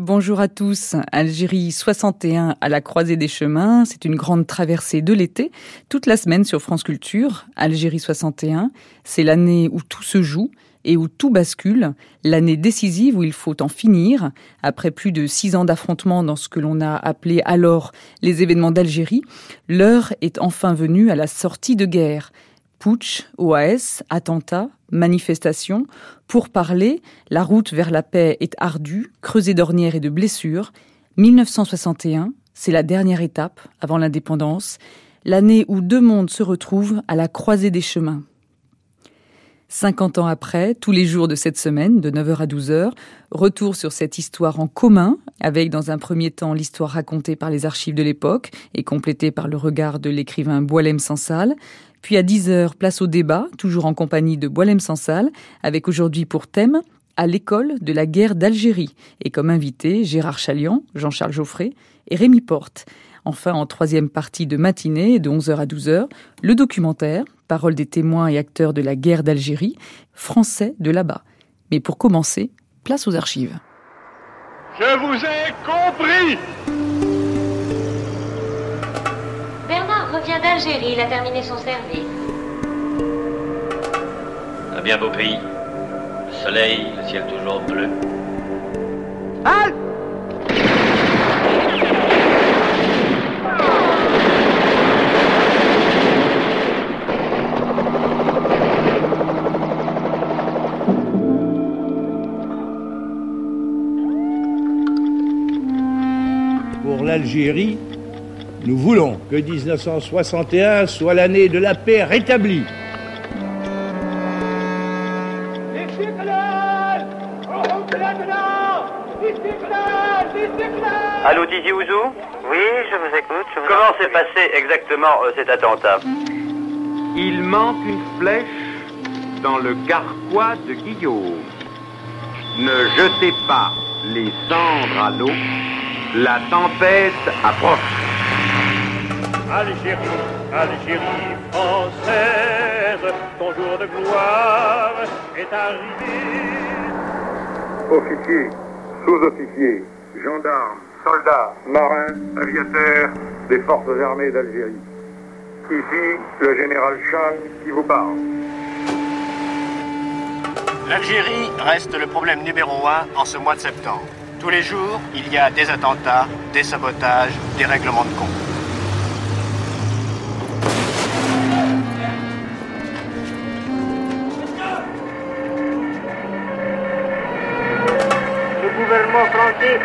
Bonjour à tous. Algérie 61 à la croisée des chemins. C'est une grande traversée de l'été, toute la semaine sur France Culture. Algérie 61, c'est l'année où tout se joue et où tout bascule, l'année décisive où il faut en finir, après plus de six ans d'affrontements dans ce que l'on a appelé alors les événements d'Algérie, l'heure est enfin venue à la sortie de guerre. Putsch, OAS, attentats, manifestations, pour parler, la route vers la paix est ardue, creusée d'ornières et de blessures. 1961, c'est la dernière étape avant l'indépendance, l'année où deux mondes se retrouvent à la croisée des chemins. 50 ans après, tous les jours de cette semaine, de 9h à 12h, retour sur cette histoire en commun, avec dans un premier temps l'histoire racontée par les archives de l'époque et complétée par le regard de l'écrivain Boilem Sansal, puis à 10h, place au débat, toujours en compagnie de Boilem Sansal, avec aujourd'hui pour thème à l'école de la guerre d'Algérie, et comme invité Gérard Chalian, Jean-Charles Geoffrey et Rémi Porte. Enfin, en troisième partie de matinée, de 11h à 12h, le documentaire, parole des témoins et acteurs de la guerre d'Algérie, français de là-bas. Mais pour commencer, place aux archives. Je vous ai compris D'Algérie, il a terminé son service. Un bien beau pays. Le soleil, le ciel toujours bleu. Halte Pour l'Algérie, nous voulons que 1961 soit l'année de la paix rétablie. Allô, Didier Ouzou Oui, je vous écoute. je vous Comment s'est passé exactement euh, cet attentat Il manque une flèche dans le carquois de Guillaume. Ne jetez pas les cendres à l'eau, la tempête approche. Algérie, Algérie française, ton jour de gloire est arrivé. officiers, sous-officiers, gendarmes, soldats, marins, aviateurs des forces armées d'Algérie. Ici, le général Chan qui vous parle. L'Algérie reste le problème numéro un en ce mois de septembre. Tous les jours, il y a des attentats, des sabotages, des règlements de compte.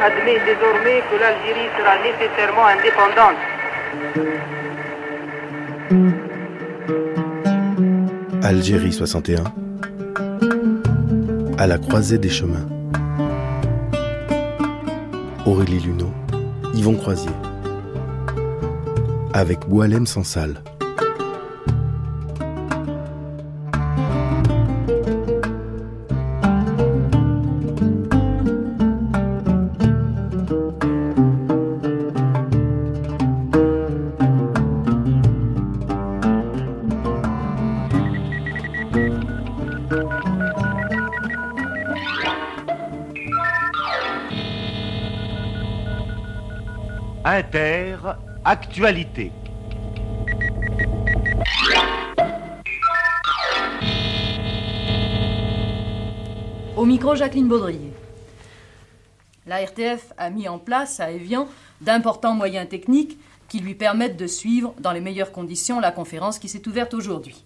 Admet désormais que l'Algérie sera nécessairement indépendante. Algérie 61 À la croisée des chemins. Aurélie Luneau, Yvon Croisier. Avec Boilem Sansal Inter, actualité. Au micro, Jacqueline Baudrier. La RTF a mis en place à Evian d'importants moyens techniques qui lui permettent de suivre dans les meilleures conditions la conférence qui s'est ouverte aujourd'hui.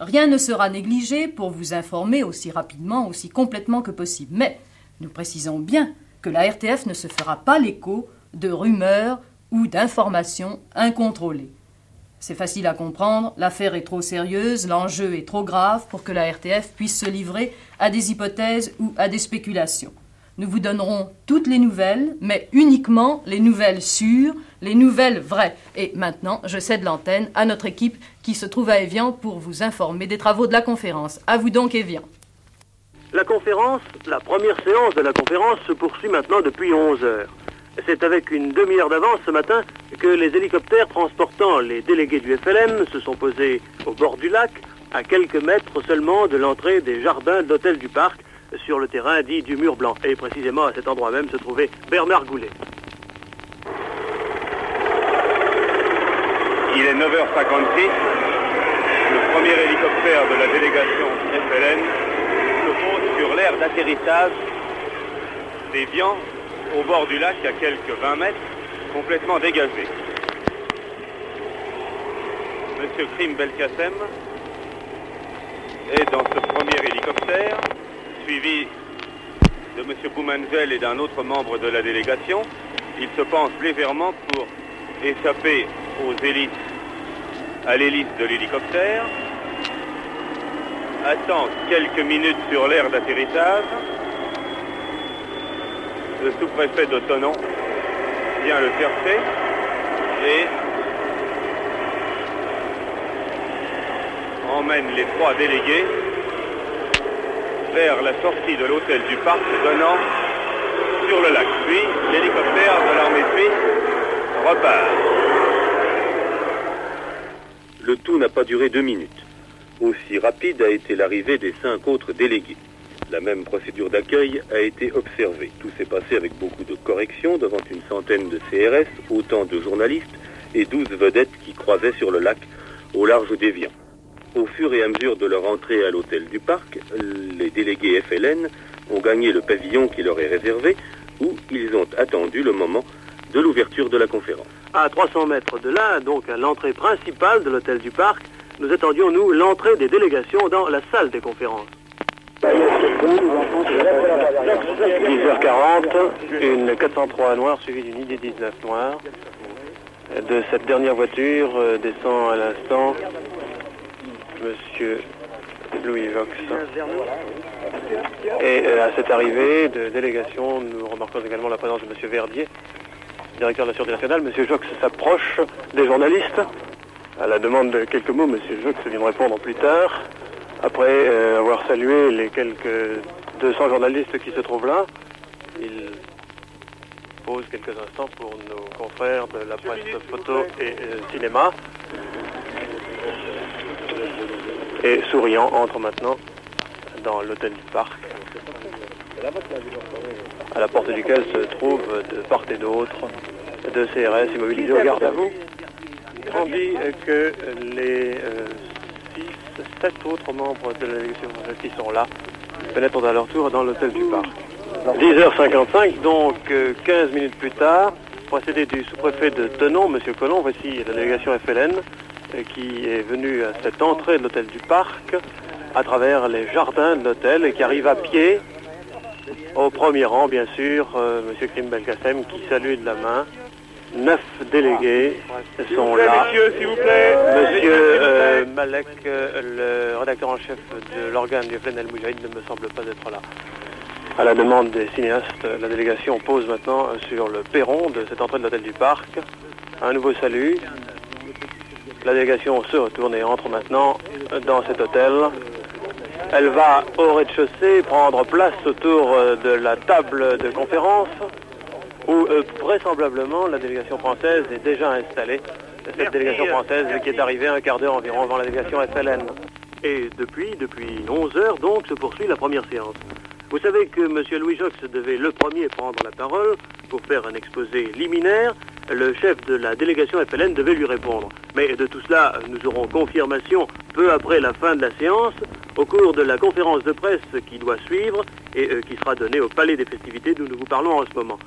Rien ne sera négligé pour vous informer aussi rapidement, aussi complètement que possible. Mais nous précisons bien que la RTF ne se fera pas l'écho de rumeurs ou d'informations incontrôlées. C'est facile à comprendre, l'affaire est trop sérieuse, l'enjeu est trop grave pour que la RTF puisse se livrer à des hypothèses ou à des spéculations. Nous vous donnerons toutes les nouvelles, mais uniquement les nouvelles sûres, les nouvelles vraies. Et maintenant, je cède l'antenne à notre équipe qui se trouve à Evian pour vous informer des travaux de la conférence. À vous donc, Evian. La conférence, la première séance de la conférence se poursuit maintenant depuis 11 heures. C'est avec une demi-heure d'avance ce matin que les hélicoptères transportant les délégués du FLM se sont posés au bord du lac, à quelques mètres seulement de l'entrée des jardins d'hôtel du parc, sur le terrain dit du mur blanc. Et précisément à cet endroit même se trouvait Bernard Goulet. Il est 9h56. Le premier hélicoptère de la délégation FLN se pose sur l'aire d'atterrissage d'Evian, au bord du lac, à quelques 20 mètres, complètement dégagé. Monsieur Krim Belkacem est dans ce premier hélicoptère, suivi de Monsieur Boumanzel et d'un autre membre de la délégation. Il se penche légèrement pour échapper aux hélices, à l'hélice de l'hélicoptère, attend quelques minutes sur l'aire d'atterrissage. Le sous-préfet de Tonon vient le chercher et emmène les trois délégués vers la sortie de l'hôtel du parc donnant sur le lac. Puis l'hélicoptère de l'armée suisse repart. Le tout n'a pas duré deux minutes. Aussi rapide a été l'arrivée des cinq autres délégués. La même procédure d'accueil a été observée. Tout s'est passé avec beaucoup de corrections devant une centaine de CRS, autant de journalistes et douze vedettes qui croisaient sur le lac au large d'Evian. Au fur et à mesure de leur entrée à l'hôtel du parc, les délégués FLN ont gagné le pavillon qui leur est réservé, où ils ont attendu le moment de l'ouverture de la conférence. À 300 mètres de là, donc à l'entrée principale de l'hôtel du parc, nous attendions, nous, l'entrée des délégations dans la salle des conférences. 10h40, une 403 noire suivie d'une ID-19 noire. De cette dernière voiture euh, descend à l'instant Monsieur Louis Vox. Et euh, à cette arrivée de délégation, nous remarquons également la présence de Monsieur Verdier, directeur de la Sûreté nationale. Monsieur Jox s'approche des journalistes. À la demande de quelques mots, Monsieur Jox vient de répondre plus tard. Après euh, avoir salué les quelques 200 journalistes qui se trouvent là, il pose quelques instants pour nos confrères de la presse photo et euh, cinéma. Et souriant entre maintenant dans l'hôtel du parc, à la porte duquel se trouvent de part et d'autre deux CRS immobilisés au garde à vous. On dit que les euh, sept autres membres de la délégation qui sont là pénètrent à leur tour dans l'hôtel du parc. 10h55, donc euh, 15 minutes plus tard, procédé du sous-préfet de Tenon, M. Collomb, voici la délégation FLN euh, qui est venue à cette entrée de l'hôtel du parc à travers les jardins de l'hôtel et qui arrive à pied. Au premier rang, bien sûr, euh, M. Krim Belkacem qui salue de la main. Neuf délégués sont plaît, là. messieurs, s'il vous plaît. Monsieur euh, Malek, euh, le rédacteur en chef de l'organe du FLN El Moujahid, ne me semble pas être là. À la demande des cinéastes, la délégation pose maintenant sur le perron de cette entrée de l'hôtel du parc. Un nouveau salut. La délégation se retourne et entre maintenant dans cet hôtel. Elle va au rez-de-chaussée prendre place autour de la table de conférence où euh, vraisemblablement la délégation française est déjà installée. Cette délégation française qui est arrivée un quart d'heure environ avant la délégation FLN. Et depuis, depuis 11 heures donc, se poursuit la première séance. Vous savez que M. Louis Jox devait le premier prendre la parole pour faire un exposé liminaire. Le chef de la délégation FLN devait lui répondre. Mais de tout cela, nous aurons confirmation peu après la fin de la séance, au cours de la conférence de presse qui doit suivre et euh, qui sera donnée au Palais des Festivités d'où nous vous parlons en ce moment.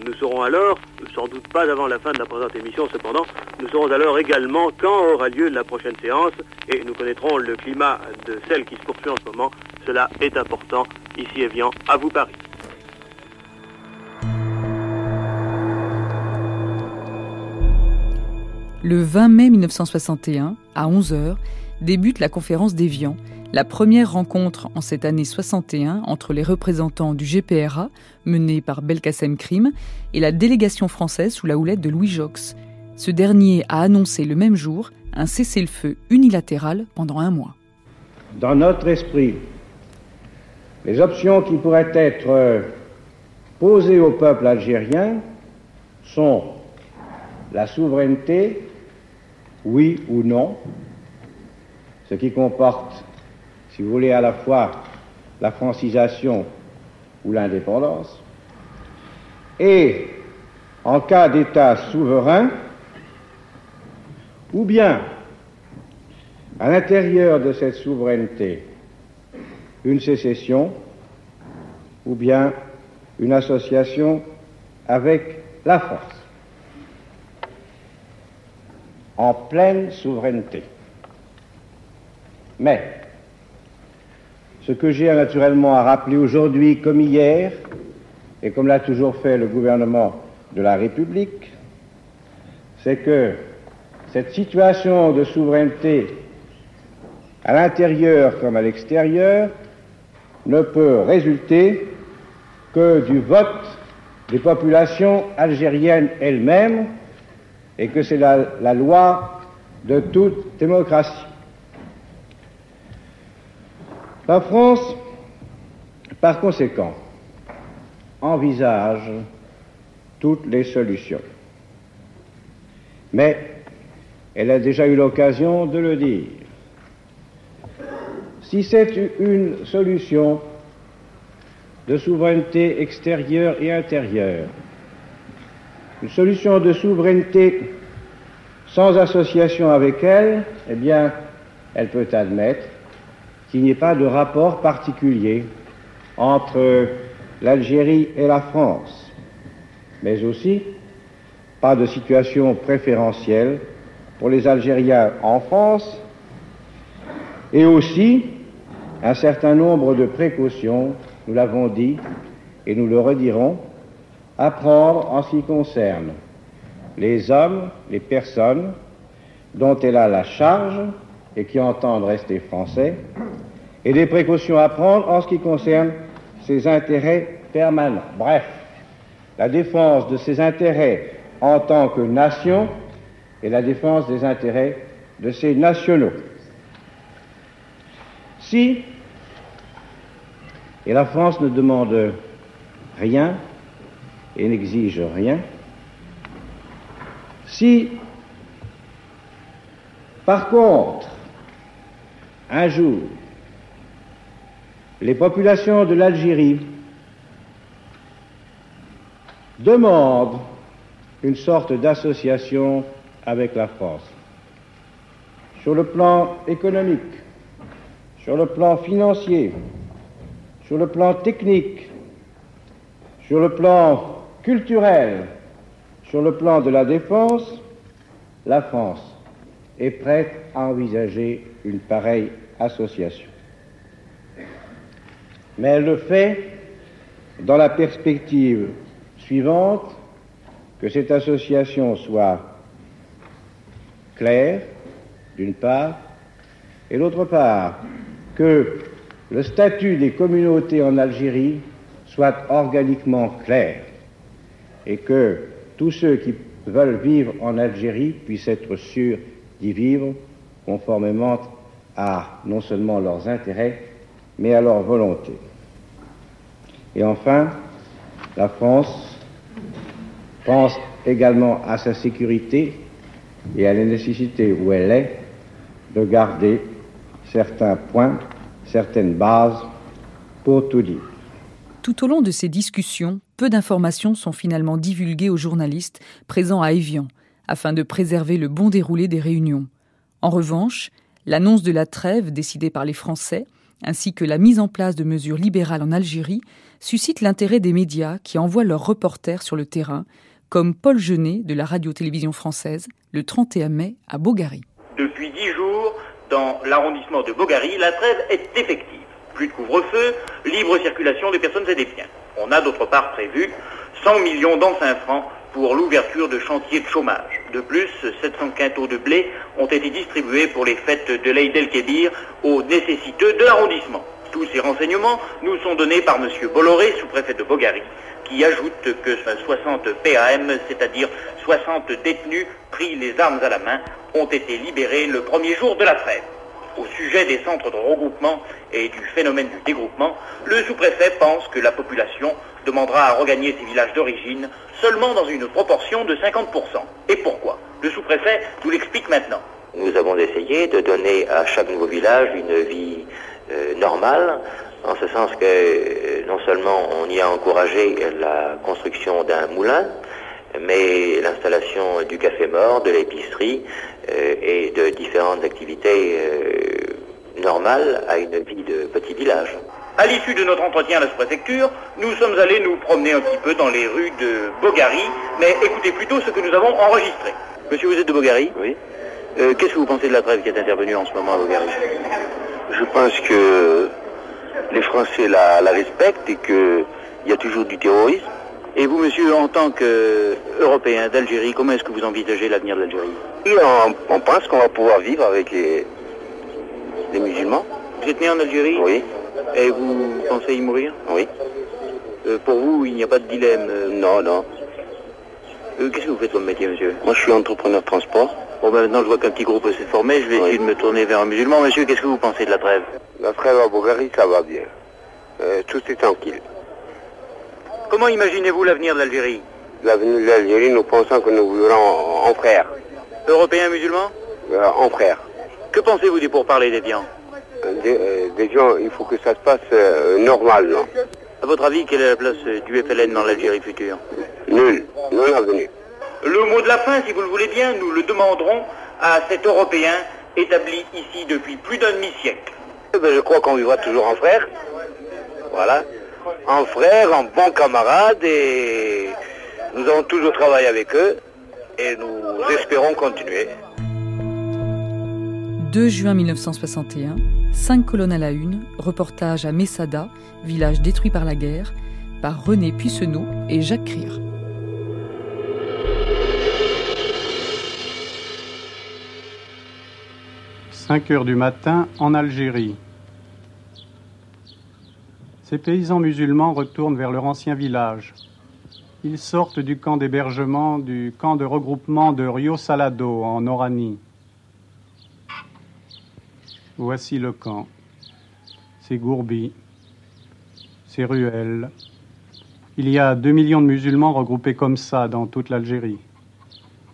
Nous saurons alors, sans doute pas avant la fin de la présente émission cependant, nous saurons alors également quand aura lieu la prochaine séance et nous connaîtrons le climat de celle qui se poursuit en ce moment. Cela est important. Ici Evian, à vous Paris. Le 20 mai 1961, à 11h, débute la conférence d'Evian, la première rencontre en cette année 61 entre les représentants du GPRA, menée par Belkacem Krim, et la délégation française sous la houlette de Louis Jox. Ce dernier a annoncé le même jour un cessez-le-feu unilatéral pendant un mois. Dans notre esprit, les options qui pourraient être posées au peuple algérien sont la souveraineté, oui ou non, ce qui comporte, si vous voulez, à la fois la francisation ou l'indépendance, et en cas d'État souverain, ou bien à l'intérieur de cette souveraineté une sécession, ou bien une association avec la France, en pleine souveraineté. Mais, ce que j'ai naturellement à rappeler aujourd'hui comme hier, et comme l'a toujours fait le gouvernement de la République, c'est que cette situation de souveraineté à l'intérieur comme à l'extérieur ne peut résulter que du vote des populations algériennes elles-mêmes et que c'est la, loi de toute démocratie. La France, par conséquent, envisage toutes les solutions. Mais elle a déjà eu l'occasion de le dire. Si c'est une solution de souveraineté extérieure et intérieure, une solution de souveraineté sans association avec elle, eh bien, elle peut admettre qu'il n'y ait pas de rapport particulier entre l'Algérie et la France, mais aussi pas de situation préférentielle pour les Algériens en France, et aussi un certain nombre de précautions, nous l'avons dit et nous le redirons, à prendre en ce qui concerne les hommes, les personnes dont elle a la charge et qui entendent rester français, et des précautions à prendre en ce qui concerne ses intérêts permanents. Bref, la défense de ses intérêts en tant que nation et la défense des intérêts de ses nationaux. Si, et la France ne demande rien et n'exige rien, si, par contre, un jour, les populations de l'Algérie demandent une sorte d'association avec la France, sur le plan économique, sur le plan financier, sur le plan technique, sur le plan culturel, sur le plan de la défense, la France est prête à envisager une pareille Mais elle le fait dans la perspective suivante, que cette association soit claire, d'une part, et d'autre part, que le statut des communautés en Algérie soit organiquement clair et que tous ceux qui veulent vivre en Algérie puissent être sûrs d'y vivre conformément à non seulement leurs intérêts, mais à leur volonté. Et enfin, la France pense également à sa sécurité et à la nécessité où elle est de garder certains points, certaines bases pour tout dire. Tout au long de ces discussions, peu d'informations sont finalement divulguées aux journalistes présents à Évian, afin de préserver le bon déroulé des réunions. En revanche, l'annonce de la trêve décidée par les Français, ainsi que la mise en place de mesures libérales en Algérie, suscitent l'intérêt des médias qui envoient leurs reporters sur le terrain, comme Paul Genet de la radio-télévision française, le 31 mai à Bogary. Depuis dix jours, dans l'arrondissement de Bogary, la trêve est effective. Plus de couvre-feu, libre circulation des personnes et des biens. On a d'autre part prévu 100 millions d'anciens francs pour l'ouverture de chantiers de chômage. De plus, 700 quintaux de blé ont été distribués pour les fêtes de l'Aïd el-Kébir aux nécessiteux de l'arrondissement. Tous ces renseignements nous sont donnés par M. Bolloré, sous-préfet de Bogary, qui ajoute que 60 PAM, c'est-à-dire 60 détenus pris les armes à la main, ont été libérés le premier jour de la trêve. Au sujet des centres de regroupement et du phénomène du dégroupement, le sous-préfet pense que la population demandera à regagner ses villages d'origine seulement dans une proportion de 50%. Et pourquoi? Le sous-préfet nous l'explique maintenant. Nous avons essayé de donner à chaque nouveau village une vie euh, normale en ce sens que non seulement on y a encouragé la construction d'un moulin, mais l'installation du café mort, de l'épicerie euh, et de différentes activités euh, normales à une vie de petit village. À l'issue de notre entretien à la sous-préfecture, nous sommes allés nous promener un petit peu dans les rues de Bogary, mais écoutez plutôt ce que nous avons enregistré. Monsieur, vous êtes de Bogary? Oui. Euh, Qu'est-ce que vous pensez de la trêve qui est intervenue en ce moment à Bogary? Je pense que les Français la, la respectent et qu'il y a toujours du terrorisme. Et vous, monsieur, en tant qu'Européen d'Algérie, comment est-ce que vous envisagez l'avenir de l'Algérie? On, on pense qu'on va pouvoir vivre avec les, les musulmans. Vous êtes né en Algérie? Oui. Et vous pensez y mourir? Oui. Euh, pour vous, il n'y a pas de dilemme euh, Non, non. euh, Qu'est-ce que vous faites comme métier, monsieur? Moi, je suis entrepreneur de transport. Bon, ben, maintenant, je vois qu'un petit groupe s'est formé. Je vais Oui. essayer de me tourner vers un musulman. Monsieur, qu'est-ce que vous pensez de la trêve? La trêve à Bulgarie, ça va bien. Euh, tout est tranquille. Comment imaginez-vous l'avenir de l'Algérie L'avenir de l'Algérie, nous pensons que nous vivrons en, en frères. Européen, musulman Euh, en frères. Que pensez-vous des pourparlers des biens Euh, Des, euh, des gens, il faut que ça se passe euh, normalement. À votre avis, quelle est la place du FLN dans l'Algérie future Nul. Non avenu. Le mot de la fin, si vous le voulez bien, nous le demanderons à cet Européen établi ici depuis plus d'un demi-siècle. Eh ben, je crois qu'on vivra toujours en frères. Voilà. En frères, en bons camarades et nous allons toujours travailler avec eux et nous espérons continuer. 2 juin 1961, 5 colonnes à la une, reportage à Messada, village détruit par la guerre, par René Puissenot et Jacques Crier. « 5 heures du matin en Algérie. Ces paysans musulmans retournent vers leur ancien village. Ils sortent du camp d'hébergement, du camp de regroupement de Rio Salado en Oranie. Voici le camp. Ses gourbis, ses ruelles. Il y a 2 millions de musulmans regroupés comme ça dans toute l'Algérie.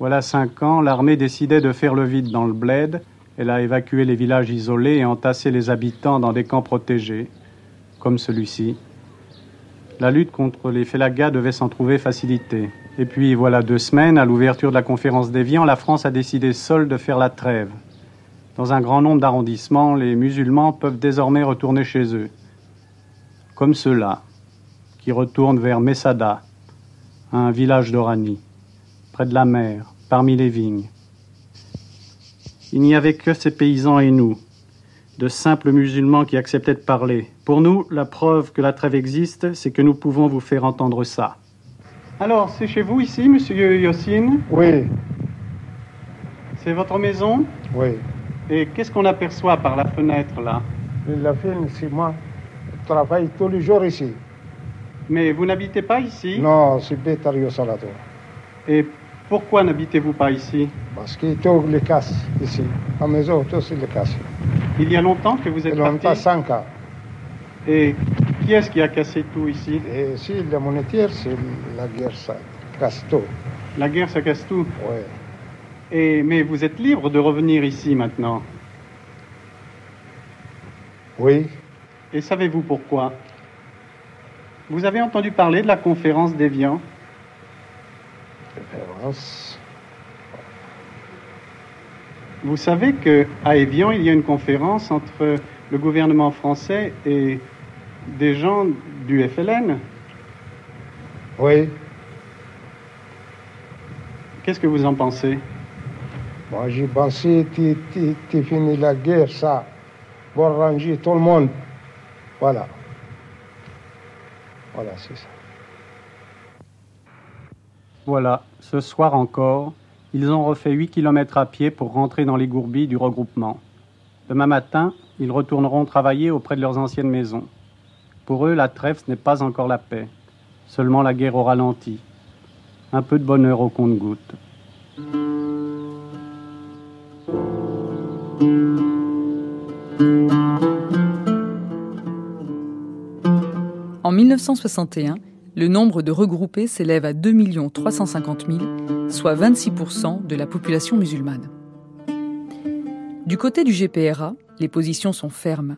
Voilà cinq ans, l'armée décidait de faire le vide dans le bled. Elle a évacué les villages isolés et entassé les habitants dans des camps protégés, comme celui-ci. La lutte contre les félagas devait s'en trouver facilitée. Et puis, voilà deux semaines, à l'ouverture de la conférence d'Évian, la France a décidé seule de faire la trêve. Dans un grand nombre d'arrondissements, les musulmans peuvent désormais retourner chez eux. Comme ceux-là, qui retournent vers Messada, un village d'Oranie, près de la mer, parmi les vignes. Il n'y avait que ces paysans et nous, de simples musulmans qui acceptaient de parler. Pour nous, la preuve que la trêve existe, c'est que nous pouvons vous faire entendre ça. Alors, c'est chez vous ici, monsieur Yossine Oui, C'est votre maison oui. Et qu'est-ce qu'on aperçoit par la fenêtre là La fille, c'est moi. Je travaille tous les jours ici. Mais vous n'habitez pas ici Non, c'est Bétario Salato. Et pourquoi n'habitez-vous pas ici Parce que tout les casse ici. La maison, tout c'est les casse. Il y a longtemps que vous êtes parti ans. Et qui est-ce qui a cassé tout ici Et ici, la monétaire, c'est la guerre, ça casse tout. La guerre, ça casse tout Oui. Et, mais vous êtes libre de revenir ici maintenant. Oui. Et savez-vous pourquoi? Vous avez entendu parler de la conférence d'Évian? Conférence. Vous savez qu'à Évian, il y a une conférence entre le gouvernement français et des gens du FLN. Oui. Qu'est-ce que vous en pensez? Moi, j'ai pensé, tu finis la guerre, ça, pour arranger tout le monde. Voilà. Voilà, c'est ça. Voilà, ce soir encore, ils ont refait 8 km à pied pour rentrer dans les gourbilles du regroupement. Demain matin, ils retourneront travailler auprès de leurs anciennes maisons. Pour eux, la trêve, n'est pas encore la paix, seulement la guerre au ralenti. Un peu de bonheur au compte-gouttes. En 1961, le nombre de regroupés s'élève à 2 350 000, soit 26% de la population musulmane. Du côté du GPRA, les positions sont fermes.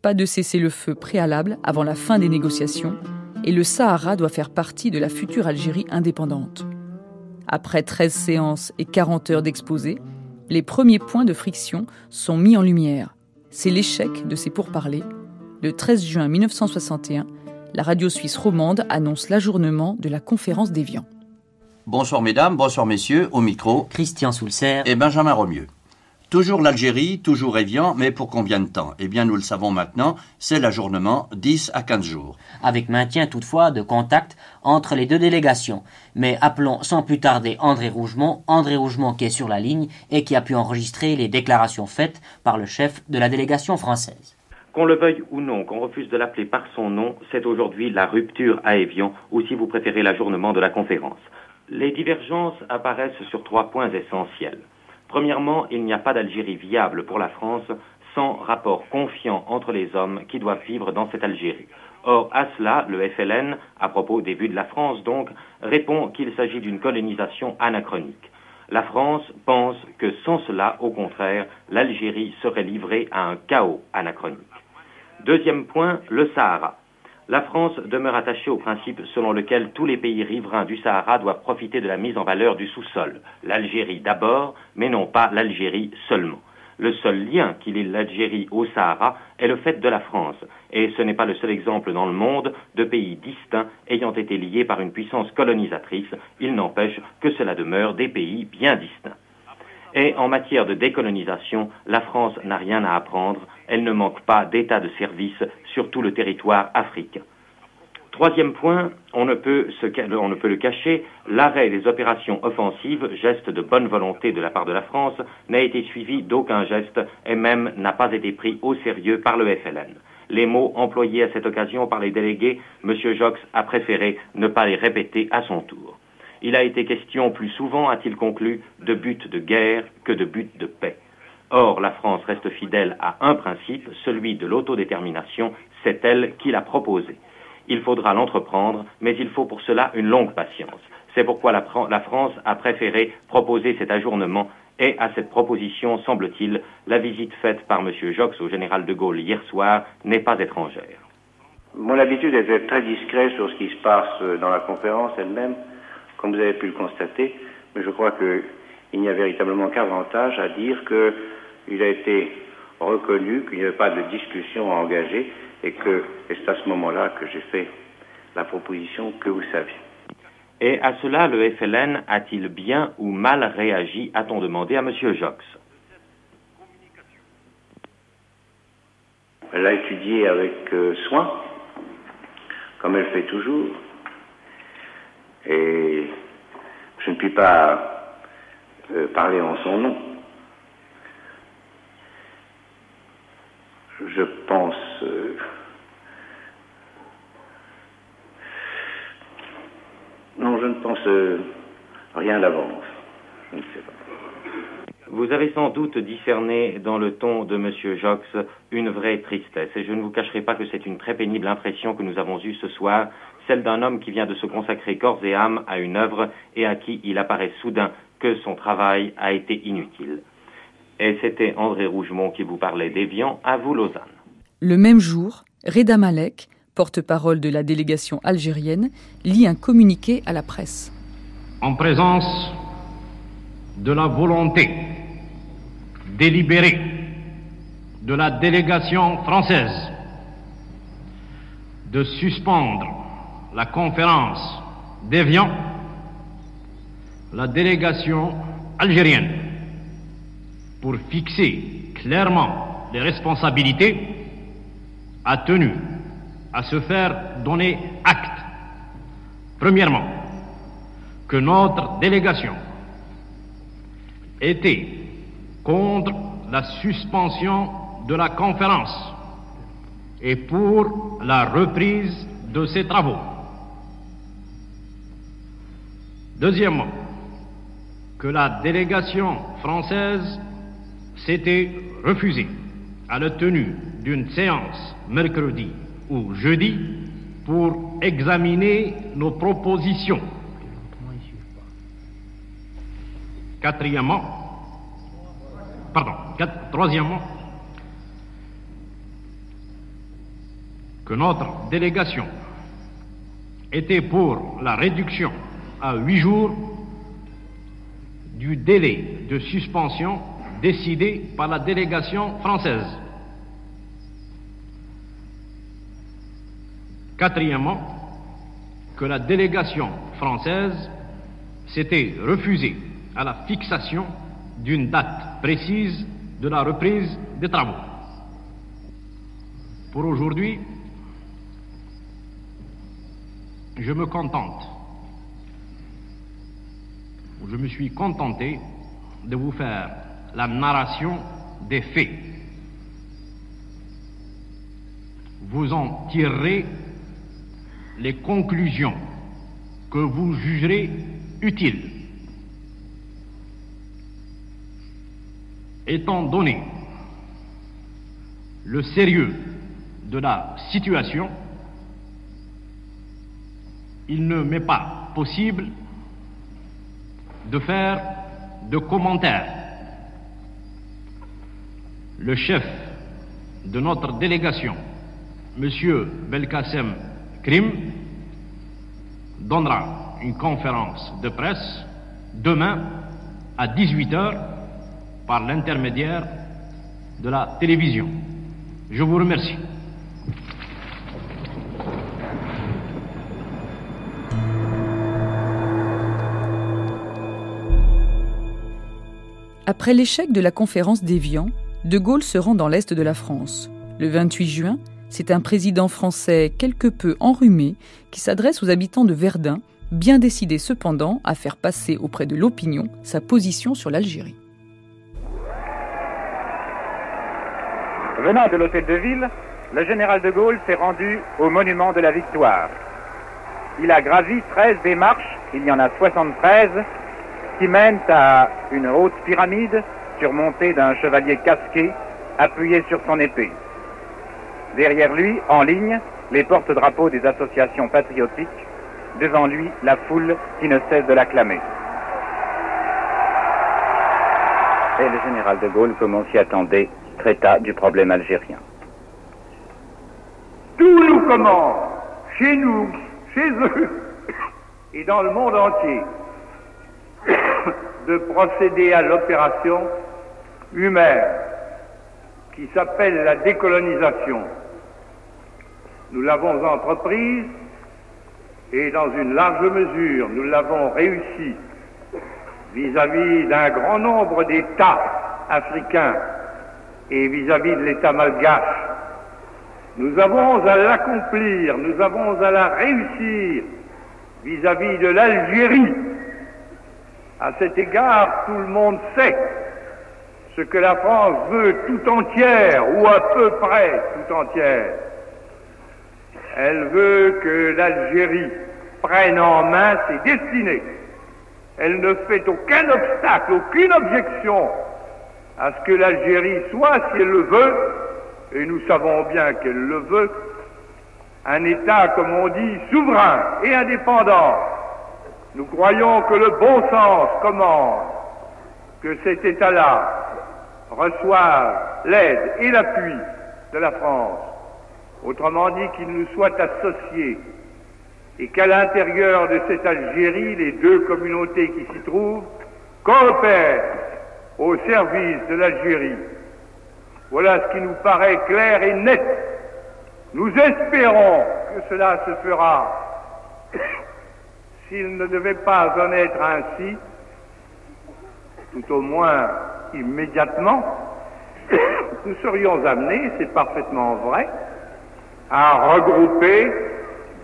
Pas de cessez-le-feu préalable avant la fin des négociations et le Sahara doit faire partie de la future Algérie indépendante. Après 13 séances et 40 heures d'exposé, les premiers points de friction sont mis en lumière. C'est l'échec de ces pourparlers. Le 13 juin 1961, la radio suisse romande annonce l'ajournement de la conférence d'Évian. Bonsoir mesdames, bonsoir messieurs, au micro. Christian Soulcer. Et Benjamin Romieux. Toujours l'Algérie, toujours Évian, mais pour combien de temps? Eh bien, nous le savons maintenant, c'est l'ajournement 10 à 15 jours. Avec maintien toutefois de contact entre les deux délégations. Mais appelons sans plus tarder André Rougemont, André Rougemont qui est sur la ligne et qui a pu enregistrer les déclarations faites par le chef de la délégation française. Qu'on le veuille ou non, qu'on refuse de l'appeler par son nom, c'est aujourd'hui la rupture à Évian, ou si vous préférez l'ajournement de la conférence. Les divergences apparaissent sur trois points essentiels. Premièrement, il n'y a pas d'Algérie viable pour la France sans rapport confiant entre les hommes qui doivent vivre dans cette Algérie. Or, à cela, le FLN, à propos des vues de la France donc, répond qu'il s'agit d'une colonisation anachronique. La France pense que sans cela, au contraire, l'Algérie serait livrée à un chaos anachronique. Deuxième point, le Sahara. La France demeure attachée au principe selon lequel tous les pays riverains du Sahara doivent profiter de la mise en valeur du sous-sol. L'Algérie d'abord, mais non pas l'Algérie seulement. Le seul lien qui lie l'Algérie au Sahara est le fait de la France, et ce n'est pas le seul exemple dans le monde de pays distincts ayant été liés par une puissance colonisatrice, il n'empêche que cela demeure des pays bien distincts. Et en matière de décolonisation, la France n'a rien à apprendre, elle ne manque pas d'état de service sur tout le territoire africain. Troisième point, on ne, peut le cacher, l'arrêt des opérations offensives, geste de bonne volonté de la part de la France, n'a été suivi d'aucun geste et même n'a pas été pris au sérieux par le FLN. Les mots employés à cette occasion par les délégués, M. Jox a préféré ne pas les répéter à son tour. Il a été question plus souvent, a-t-il conclu, de but de guerre que de but de paix. Or, la France reste fidèle à un principe, celui de l'autodétermination, c'est elle qui l'a proposé. Il faudra l'entreprendre, mais il faut pour cela une longue patience. C'est pourquoi la, France a préféré proposer cet ajournement et à cette proposition, semble-t-il, la visite faite par M. Jox au général de Gaulle hier soir n'est pas étrangère. Mon habitude est d'être très discret sur ce qui se passe dans la conférence elle-même comme vous avez pu le constater, mais je crois qu'il n'y a véritablement qu'avantage à dire qu'il a été reconnu, qu'il n'y avait pas de discussion à engager, et que c'est à ce moment-là que j'ai fait la proposition que vous saviez. Et à cela, le FLN a-t-il bien ou mal réagi, a-t-on demandé à M. Jox Elle l'a étudié avec euh, soin, comme elle fait toujours. Et je ne puis pas euh, parler en son nom. Je pense. Euh, non, je ne pense euh, rien d'avance. Je ne sais pas. Vous avez sans doute discerné dans le ton de M. Jox une vraie tristesse, et je ne vous cacherai pas que c'est une très pénible impression que nous avons eue ce soir, celle d'un homme qui vient de se consacrer corps et âme à une œuvre et à qui il apparaît soudain que son travail a été inutile. Et c'était André Rougemont qui vous parlait d'Evian à vous, Lausanne. Le même jour, Reda Malek, porte-parole de la délégation algérienne, lit un communiqué à la presse. En présence de la volonté délibérée de la délégation française de suspendre la conférence d'Evian, la délégation algérienne, pour fixer clairement les responsabilités, a tenu à se faire donner acte, premièrement, que notre délégation était contre la suspension de la conférence et pour la reprise de ses travaux. Deuxièmement, que la délégation française s'était refusée à la tenue d'une séance mercredi ou jeudi pour examiner nos propositions. Quatrièmement, pardon, troisièmement, que notre délégation était pour la réduction à huit jours du délai de suspension décidé par la délégation française. Quatrièmement, que la délégation française s'était refusée à la fixation d'une date précise de la reprise des travaux. Pour aujourd'hui, je me contente, je me suis contenté de vous faire la narration des faits. Vous en tirerez les conclusions que vous jugerez utiles. Étant donné le sérieux de la situation, il ne m'est pas possible de faire de commentaires. Le chef de notre délégation, M. Belkacem Krim, donnera une conférence de presse demain à 18 heures par l'intermédiaire de la télévision. Je vous remercie. Après l'échec de la conférence d'Évian, De Gaulle se rend dans l'Est de la France. Le 28 juin, c'est un président français quelque peu enrhumé qui s'adresse aux habitants de Verdun, bien décidé cependant à faire passer auprès de l'opinion sa position sur l'Algérie. Venant de l'hôtel de ville, le général de Gaulle s'est rendu au monument de la victoire. Il a gravi 13 des marches, il y en a 73, qui mènent à une haute pyramide surmontée d'un chevalier casqué appuyé sur son épée. Derrière lui, en ligne, les porte-drapeaux des associations patriotiques, devant lui, la foule qui ne cesse de l'acclamer. Et le général de Gaulle, comme on s'y attendait, traita du problème algérien. Tout nous commande, chez nous, chez eux et dans le monde entier, de procéder à l'opération humaine qui s'appelle la décolonisation. Nous l'avons entreprise et dans une large mesure, nous l'avons réussi vis-à-vis d'un grand nombre d'États africains et vis-à-vis de l'État malgache. Nous avons à l'accomplir, nous avons à la réussir vis-à-vis de l'Algérie. À cet égard, tout le monde sait ce que la France veut tout entière, ou à peu près tout entière. Elle veut que l'Algérie prenne en main ses destinées. Elle ne fait aucun obstacle, aucune objection à ce que l'Algérie soit, si elle le veut, et nous savons bien qu'elle le veut, un État, comme on dit, souverain et indépendant. Nous croyons que le bon sens commande que cet État-là reçoive l'aide et l'appui de la France. Autrement dit, qu'il nous soit associé et qu'à l'intérieur de cette Algérie, les deux communautés qui s'y trouvent coopèrent au service de l'Algérie. Voilà ce qui nous paraît clair et net. Nous espérons que cela se fera. S'il ne devait pas en être ainsi, tout au moins immédiatement, nous serions amenés, c'est parfaitement vrai, à regrouper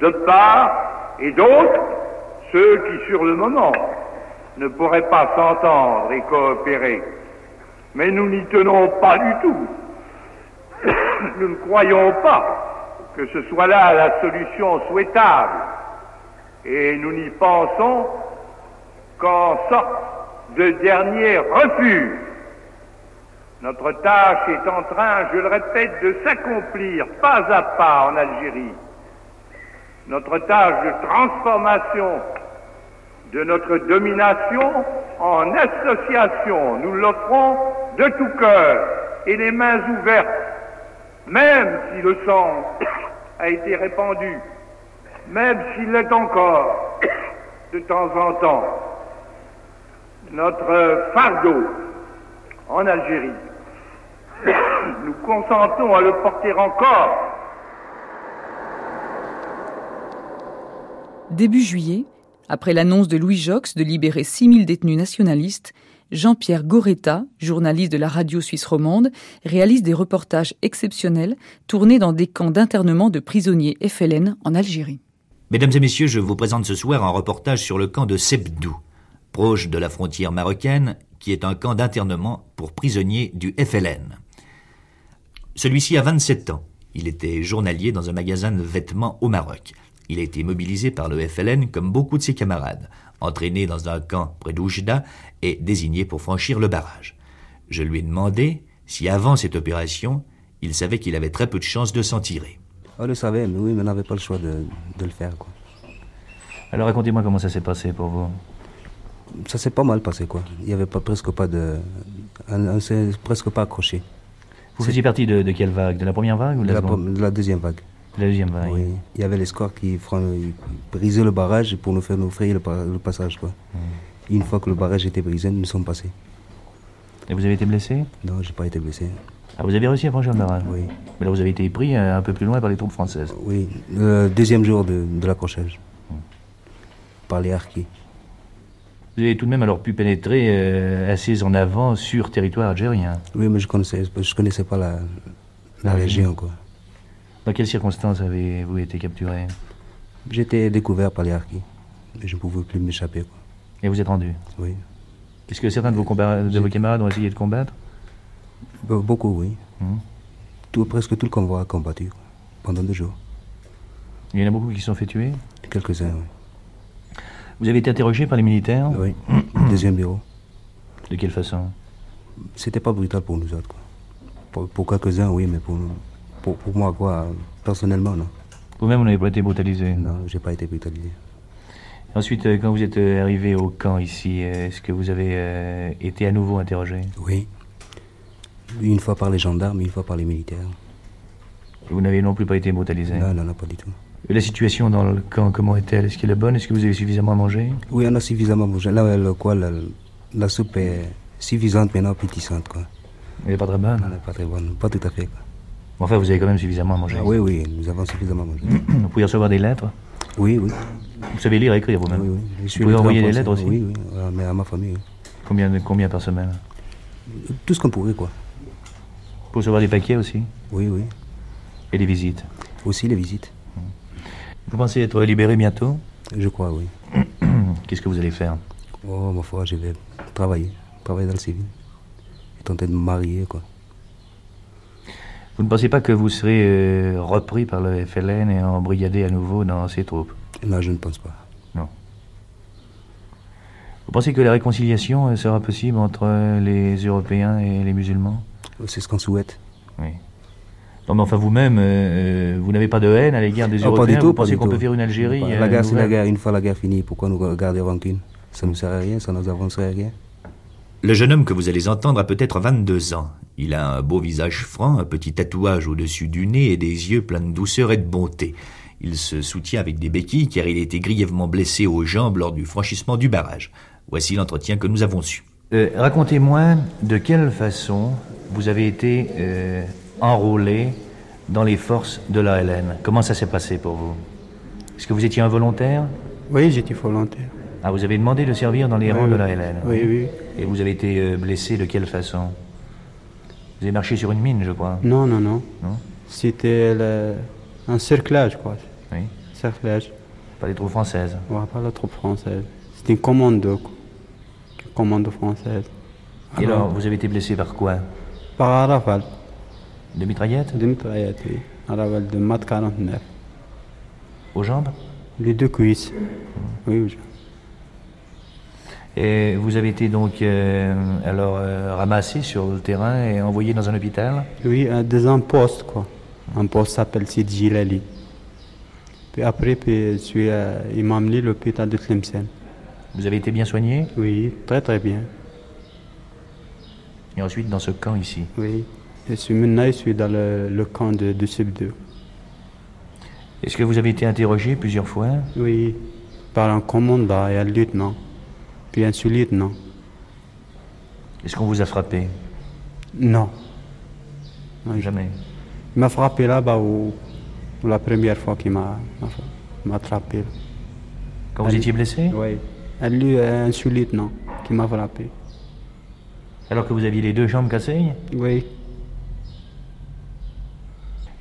de part et d'autre ceux qui, sur le moment, ne pourraient pas s'entendre et coopérer. Mais nous n'y tenons pas du tout. nous ne croyons pas que ce soit là la solution souhaitable. Et nous n'y pensons qu'en sorte de dernier refuge. Notre tâche est en train, je le répète, de s'accomplir pas à pas en Algérie. Notre tâche de transformation de notre domination en association. Nous l'offrons de tout cœur et les mains ouvertes, même si le sang a été répandu, même s'il est encore, de temps en temps, notre fardeau en Algérie. Nous consentons à le porter encore. Début juillet, après l'annonce de Louis Jox de libérer 6000 détenus nationalistes, Jean-Pierre Goretta, journaliste de la radio suisse romande, réalise des reportages exceptionnels tournés dans des camps d'internement de prisonniers FLN en Algérie. Mesdames et messieurs, je vous présente ce soir un reportage sur le camp de Sebdou, proche de la frontière marocaine, qui est un camp d'internement pour prisonniers du FLN. Celui-ci a 27 ans. Il était journalier dans un magasin de vêtements au Maroc. Il a été mobilisé par le FLN comme beaucoup de ses camarades, entraîné dans un camp près d'Oujda et désigné pour franchir le barrage. Je lui ai demandé si avant cette opération, il savait qu'il avait très peu de chances de s'en tirer. On le savait, mais oui, mais on n'avait pas le choix de, de le faire. Quoi. Alors racontez-moi comment ça s'est passé pour vous. Ça s'est pas mal passé, quoi. Il n'y avait pas, presque pas de... On, on s'est presque pas accroché. Vous faisiez partie de, de, quelle vague? De la première vague ou de la, la, de la deuxième vague. La deuxième vague. Oui. Il y avait les scores qui brisaient le barrage pour nous faire nous frayer le, le passage. Quoi. Mmh. Une fois que le barrage était brisé, nous sommes passés. Et vous avez été blessé? Non, j'ai pas été blessé. Ah, vous avez réussi à franchir le barrage Oui. Mais là, vous avez été pris euh, un peu plus loin par les troupes françaises Oui, le deuxième jour de, de l'accrochage. Mmh. Par les harkis. Vous avez tout de même alors pu pénétrer euh, assez en avant sur territoire algérien Oui, mais je connaissais, je connaissais pas la, la région. Quoi. Dans quelles circonstances avez-vous été capturé? J'étais découvert par les harkis. Et je ne pouvais plus m'échapper. Et vous êtes rendu? Oui. Est-ce que certains de vos, de vos, camarades ont essayé de combattre? Beaucoup, oui. Hum. Tout, presque tout le convoi a combattu pendant deux jours. Il y en a beaucoup qui se sont fait tuer? Quelques-uns, oui. Vous avez été interrogé par les militaires? Oui, deuxième bureau. De quelle façon? C'était pas brutal pour nous autres. Quoi. Pour, pour quelques-uns, oui, mais pour, pour, pour, moi, quoi, personnellement, non. Vous-même, vous n'avez pas été brutalisé? Non, j'ai pas été brutalisé. Ensuite, quand vous êtes arrivé au camp ici, est-ce que vous avez euh, été à nouveau interrogé? Oui. Une fois par les gendarmes, une fois par les militaires. Vous n'avez non plus pas été brutalisé Non, non, non, pas du tout. Et la situation dans le camp, comment est-elle? Est-ce qu'elle est bonne? Est-ce que vous avez suffisamment à manger? Oui, on a suffisamment à manger. Là, le, quoi, la, la, soupe est suffisante, mais non appétissante. Quoi. Elle n'est pas très bonne? Elle n'est pas très bonne, pas tout à fait. Quoi. Enfin, vous avez quand même suffisamment à manger. Ah, oui, oui, nous avons suffisamment à manger. vous pouvez recevoir des lettres? Oui, oui. Vous savez lire et écrire vous-même? Oui, oui. Je suis vous pouvez envoyer des lettres aussi? Oui, oui, mais à ma famille. Oui. Combien, combien par semaine? Tout ce qu'on pourrait, quoi. Pour recevoir des paquets aussi Oui, oui. Et des visites Aussi les visites. Vous pensez être libéré bientôt Je crois, oui. Qu'est-ce que vous allez faire Oh, ma foi, je vais travailler. Travailler dans le civil. Et tenter de me marier, quoi. Vous ne pensez pas que vous serez euh, repris par le FLN et embrigadé à nouveau dans ses troupes Non, je ne pense pas. Non. Vous pensez que la réconciliation euh, sera possible entre les Européens et les musulmans C'est ce qu'on souhaite. Oui. Non, mais enfin, vous-même, euh, vous n'avez pas de haine à l'égard des oh, Européens pas du tout, Vous pensez qu'on peut faire une Algérie La guerre, c'est la guerre. Une fois la guerre finie, pourquoi nous garder rancune Ça ne nous sert à rien, ça ne nous avancerait à rien. Le jeune homme que vous allez entendre a peut-être 22 ans. Il a un beau visage franc, un petit tatouage au-dessus du nez et des yeux pleins de douceur et de bonté. Il se soutient avec des béquilles car il a été grièvement blessé aux jambes lors du franchissement du barrage. Voici l'entretien que nous avons su. Euh, Racontez-moi de quelle façon vous avez été euh, enrôlé dans les forces de l'ALN. Comment ça s'est passé pour vous? Est-ce que vous étiez un volontaire? Oui, j'étais volontaire. Ah, vous avez demandé de servir dans les oui, rangs oui. de l'ALN Oui, oui. Et vous avez été euh, blessé de quelle façon? Vous avez marché sur une mine, je crois. Non, non, non. Non? C'était le... un cerclage, quoi. Oui. Cerclage. Pas les troupes françaises Ouais, pas la troupe française. C'était une commando, quoi. Une commando française. Et alors, vous avez été blessé par quoi? Par un rafale. De mitraillette De mitraillette, oui. Un rafale de mat 49. Aux jambes Les deux cuisses. Oui, aux jambes. Et vous avez été donc euh, alors euh, ramassé sur le terrain et envoyé dans un hôpital Oui, euh, dans un poste, quoi. Un poste s'appelle Sid Gilali. Puis après, puis, je suis, euh, il m'a amené à l'hôpital de Tlemcen. Vous avez été bien soigné? Oui, très très bien. Et ensuite dans ce camp ici Oui. Je suis maintenant, je suis dans le, le camp de, de Sub 2. Est-ce que vous avez été interrogé plusieurs fois? Oui, par un commandant et un lieutenant, puis un sous-lieutenant. Est-ce qu'on vous a frappé? Non. Jamais. Il m'a frappé là-bas où, où la première fois qu'il m'a attrapé. Quand vous étiez blessé? Oui. Un, un sous-lieutenant qui m'a frappé. Alors que vous aviez les deux jambes cassées Oui.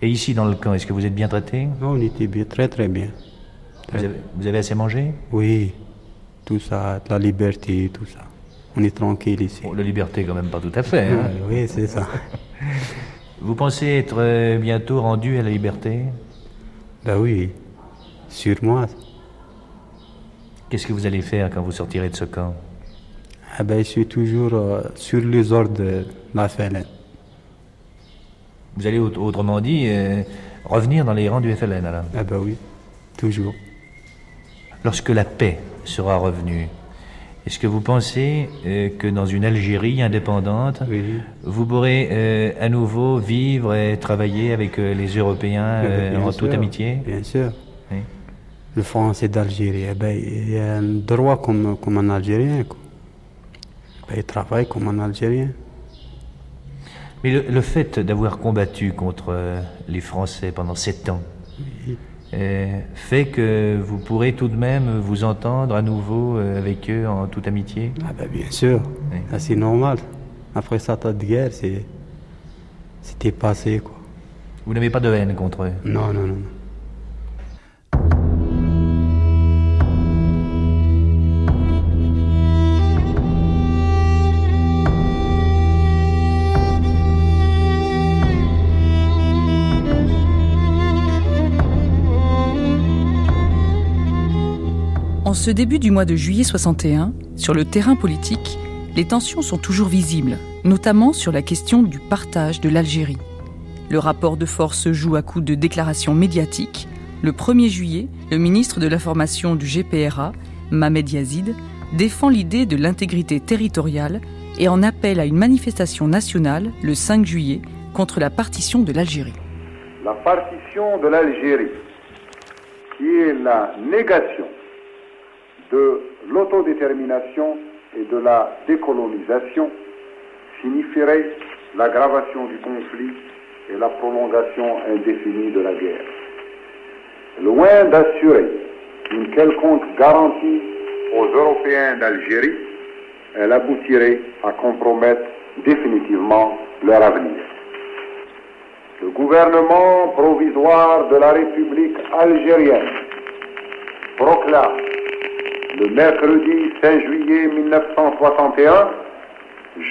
Et ici, dans le camp, est-ce que vous êtes bien traité On était bien, très très bien. vous avez, vous avez assez mangé Oui. Tout ça, la liberté, tout ça. On est tranquille ici. Bon, la liberté, quand même, pas tout à fait. hein. Ah, oui, c'est ça. Vous pensez être euh, bientôt rendu à la liberté Ben oui, sur moi. Qu'est-ce que vous allez faire quand vous sortirez de ce camp? Ah ben, je suis toujours euh, sur les ordres de la FLN. Vous allez, aut- autrement dit, euh, revenir dans les rangs du FLN, alors Ah ben oui, toujours. Lorsque la paix sera revenue, est-ce que vous pensez euh, que dans une Algérie indépendante, vous pourrez euh, à nouveau vivre et travailler avec euh, les Européens Eh ben, bien en sûr, toute amitié? Bien sûr. Oui. Le français d'Algérie, eh ben, il a un droit comme, comme un Algérien. quoi. Il travaille comme un Algérien. Mais le, le fait d'avoir combattu contre euh, les Français pendant sept ans euh, fait que vous pourrez tout de même vous entendre à nouveau euh, avec eux en toute amitié? Ah ben, bien sûr, Ah, c'est normal. Après ça, tas de guerre, c'était passé. Quoi. Vous n'avez pas de haine contre eux? Non, non, non. non. Ce début du mois de juillet 61, sur le terrain politique, les tensions sont toujours visibles, notamment sur la question du partage de l'Algérie. Le rapport de force se joue à coups de déclarations médiatiques. Le 1er juillet, le ministre de l'Information du GPRA, Mohamed Yazid, défend l'idée de l'intégrité territoriale et en appelle à une manifestation nationale le 5 juillet contre la partition de l'Algérie. La partition de l'Algérie, qui est la négation de l'autodétermination et de la décolonisation, signifierait l'aggravation du conflit et la prolongation indéfinie de la guerre. Loin d'assurer une quelconque garantie aux Européens d'Algérie, elle aboutirait à compromettre définitivement leur avenir. Le gouvernement provisoire de la République algérienne proclame le mercredi 5 juillet 1961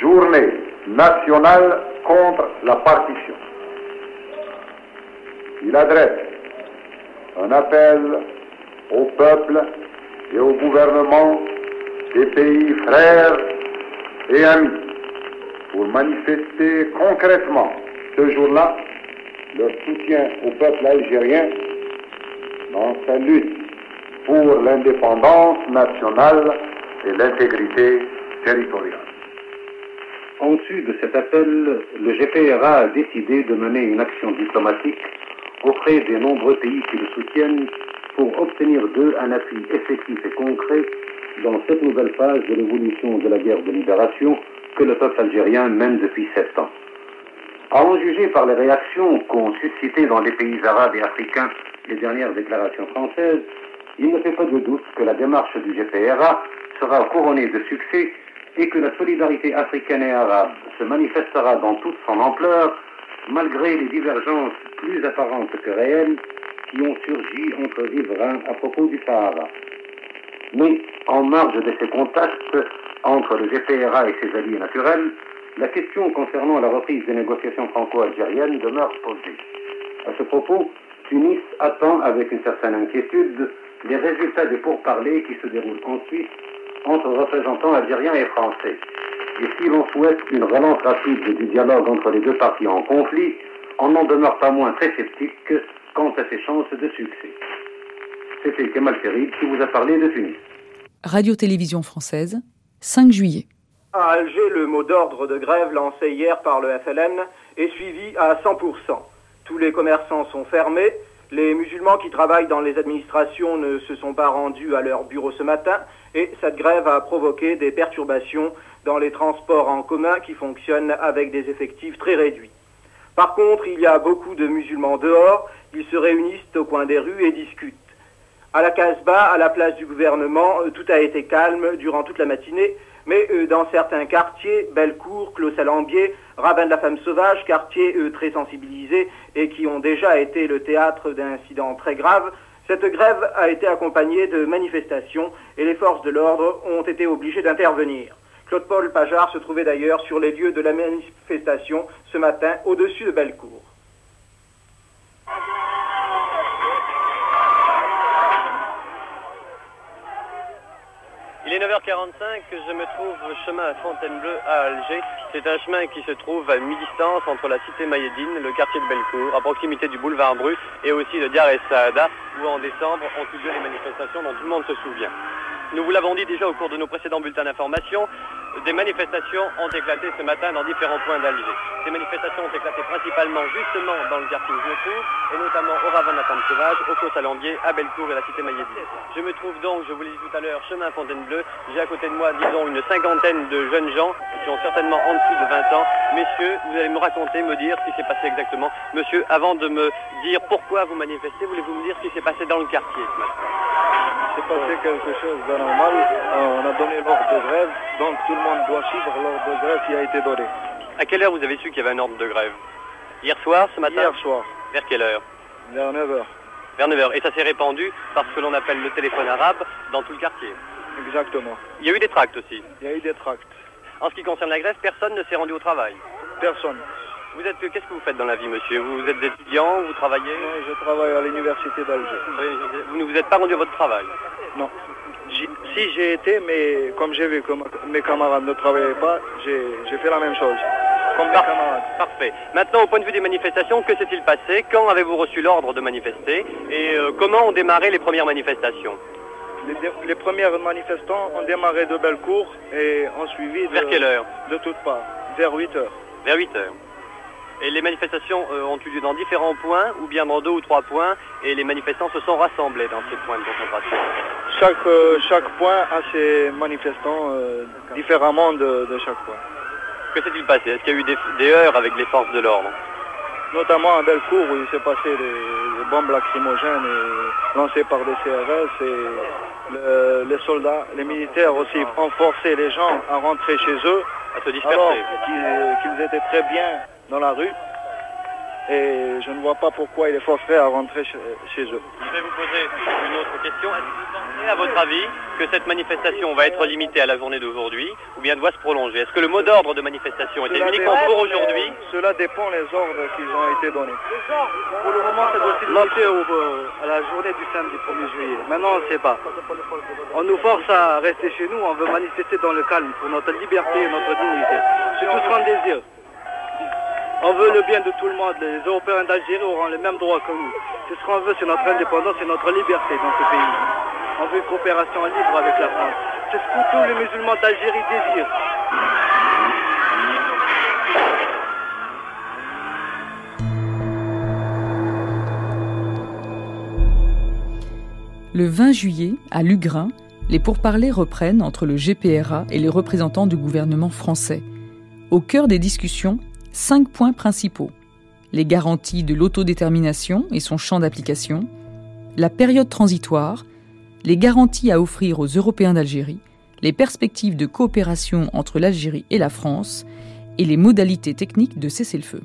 journée nationale contre la partition. Il adresse un appel au peuple et au gouvernement des pays frères et amis pour manifester concrètement ce jour-là leur soutien au peuple algérien dans sa lutte pour l'indépendance nationale et l'intégrité territoriale. En dessus de cet appel, le GPRA a décidé de mener une action diplomatique auprès des nombreux pays qui le soutiennent pour obtenir d'eux un appui effectif et concret dans cette nouvelle phase de l'évolution de la guerre de libération que le peuple algérien mène depuis sept ans. À en juger par les réactions qu'ont suscitées dans les pays arabes et africains les dernières déclarations françaises, il ne fait pas de doute que la démarche du GPRA sera couronnée de succès et que la solidarité africaine et arabe se manifestera dans toute son ampleur malgré les divergences plus apparentes que réelles qui ont surgi entre riverains à propos du Sahara. Mais en marge de ces contacts entre le GPRA et ses alliés naturels, la question concernant la reprise des négociations franco-algériennes demeure posée. À ce propos, Tunis attend avec une certaine inquiétude les résultats des pourparlers qui se déroulent ensuite entre représentants algériens et français. Et si l'on souhaite une relance rapide du dialogue entre les deux parties en conflit, on n'en demeure pas moins très sceptique quant à ses chances de succès. C'était Kemal Ferid qui vous a parlé de Tunis. Radio-Télévision française, 5 juillet. À Alger, le mot d'ordre de grève lancé hier par le FLN est suivi à 100%. Tous les commerçants sont fermés, Les musulmans qui travaillent dans les administrations ne se sont pas rendus à leur bureau ce matin et cette grève a provoqué des perturbations dans les transports en commun qui fonctionnent avec des effectifs très réduits. Par contre, il y a beaucoup de musulmans dehors, ils se réunissent au coin des rues et discutent. À la Casbah, à la place du gouvernement, euh, tout a été calme durant toute la matinée, mais euh, dans certains quartiers, Bellecour, Clos-Salambier, Ravin de la Femme Sauvage, quartiers euh, très sensibilisés et qui ont déjà été le théâtre d'incidents très graves, cette grève a été accompagnée de manifestations et les forces de l'ordre ont été obligées d'intervenir. Claude-Paul Pajard se trouvait d'ailleurs sur les lieux de la manifestation ce matin au-dessus de Bellecour. Il est 9h45, je me trouve chemin à Fontainebleau à Alger. C'est un chemin qui se trouve à mi-distance entre la cité Mayedine, le quartier de Bellecour, à proximité du boulevard Bru et aussi de Diar es Saada, où en décembre ont eu lieu les manifestations dont tout le monde se souvient. Nous vous l'avons dit déjà au cours de nos précédents bulletins d'information, des manifestations ont éclaté ce matin dans différents points d'Alger. Ces manifestations ont éclaté principalement justement dans le quartier où je me trouve, et notamment au Femme Sauvage, au Clos Salambier, à Bellecour et à la cité Mailletine. Je me trouve donc, je vous l'ai dit tout à l'heure, chemin Fontainebleau. J'ai à côté de moi, disons, une cinquantaine de jeunes gens qui ont certainement en dessous de 20 ans. Messieurs, vous allez me raconter, me dire ce qui s'est passé exactement. Monsieur, avant de me dire pourquoi vous manifestez, voulez-vous me dire ce qui s'est passé dans le quartier ce matin s'est passé quelque chose d'anormal. Euh, on a donné l'ordre de grève, donc tout le monde doit suivre l'ordre de grève qui a été donné. À quelle heure vous avez su qu'il y avait un ordre de grève Hier soir, ce matin Hier soir. Vers quelle heure Vers 9h. Vers 9h. Et ça s'est répandu par ce que l'on appelle le téléphone arabe dans tout le quartier Exactement. Il y a eu des tracts aussi Il y a eu des tracts. En ce qui concerne la grève, personne ne s'est rendu au travail Personne. Vous êt qu'est-ce que vous faites dans la vie, monsieur? Vous êtes étudiant, vous travaillez? Non, je travaille à l'université d'Alger. Vous ne vous êtes pas rendu à votre travail? Non. Si j'ai été, mais comme j'ai vu que mes camarades ne travaillaient pas, j'ai fait la même chose. Comme mes camarades. Parfait. Maintenant, au point de vue des manifestations, que s'est-il passé? Quand avez-vous reçu l'ordre de manifester? Et euh, comment ont démarré les premières manifestations? Les, les, premiers manifestants ont démarré de Bellecour et ont suivi de, Vers quelle heure De toutes parts, vers 8 heures. Vers 8 heures. Et les manifestations euh, ont eu lieu dans différents points, ou bien dans deux ou trois points, et les manifestants se sont rassemblés dans ces points de concentration? Chaque, euh, chaque point a ses manifestants euh, différemment de, de, chaque point. Que s'est-il passé? Est-ce qu'il y a eu des, des, heurts avec les forces de l'ordre? Notamment à Bellecour, où il s'est passé des, des, bombes lacrymogènes et lancées par des CRS, et le, les soldats, les militaires aussi ont forcé les gens à rentrer chez eux, à se disperser. qu'ils qu étaient très bien dans la rue et je ne vois pas pourquoi il est forcé à rentrer chez, chez, eux. Je vais vous poser une autre question. Est-ce que vous pensez, à votre avis, que cette manifestation va être limitée à la journée d'aujourd'hui ou bien doit se prolonger? Est-ce que le mot d'ordre de manifestation était uniquement pour aujourd'hui? Cela dépend des ordres qui ont été donnés. Pour le moment, ça doit se limiter à la journée du samedi 1er juillet. Maintenant, on ne sait pas. On nous force à rester chez nous, on veut manifester dans le calme pour notre liberté et notre dignité. C'est tout ce qu'on désire. On veut le bien de tout le monde. Les Européens d'Algérie auront les mêmes droits que nous. C'est ce qu'on veut, c'est notre indépendance et notre liberté dans ce pays. On veut une coopération libre avec la France. C'est ce que tous les musulmans d'Algérie désirent. Le 20 juillet, à Lugrin, les pourparlers reprennent entre le GPRA et les représentants du gouvernement français. Au cœur des discussions, cinq points principaux. Les garanties de l'autodétermination et son champ d'application, la période transitoire, les garanties à offrir aux Européens d'Algérie, les perspectives de coopération entre l'Algérie et la France et les modalités techniques de cessez-le-feu.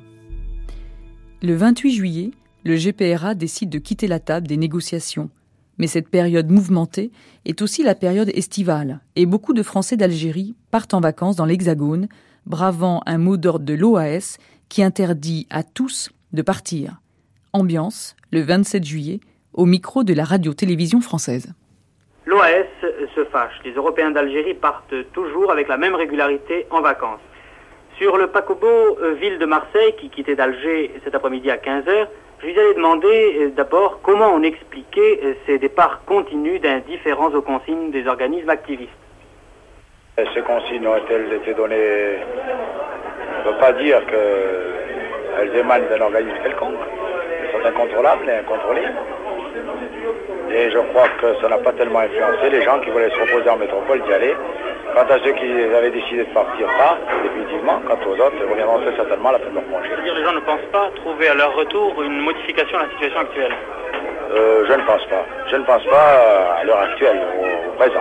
Le 28 juillet, le GPRA décide de quitter la table des négociations. Mais cette période mouvementée est aussi la période estivale, et beaucoup de Français d'Algérie partent en vacances dans l'Hexagone, bravant un mot d'ordre de l'OAS qui interdit à tous de partir. Ambiance, le 27 juillet, au micro de la radio-télévision française. L'OAS se fâche. Les Européens d'Algérie partent toujours avec la même régularité en vacances. Sur le paquebot euh, Ville de Marseille, qui quittait d'Alger cet après-midi à 15h, je lui avais demandé euh, d'abord comment on expliquait euh, ces départs continus d'indifférence aux consignes des organismes activistes. Ces consignes ont-elles été données On ne peut pas dire qu'elles émanent d'un organisme quelconque. sont incontrôlables et incontrôlés. Et je crois que ça n'a pas tellement influencé les gens qui voulaient se reposer en métropole d'y aller. Quant à ceux qui avaient décidé de partir pas, définitivement, quant aux autres, ils reviendront très certainement à la fin de leur congé. C'est-à-dire les gens ne pensent pas trouver à leur retour une modification de la situation actuelle? Euh, je ne pense pas. Je ne pense pas à l'heure actuelle, au, au présent.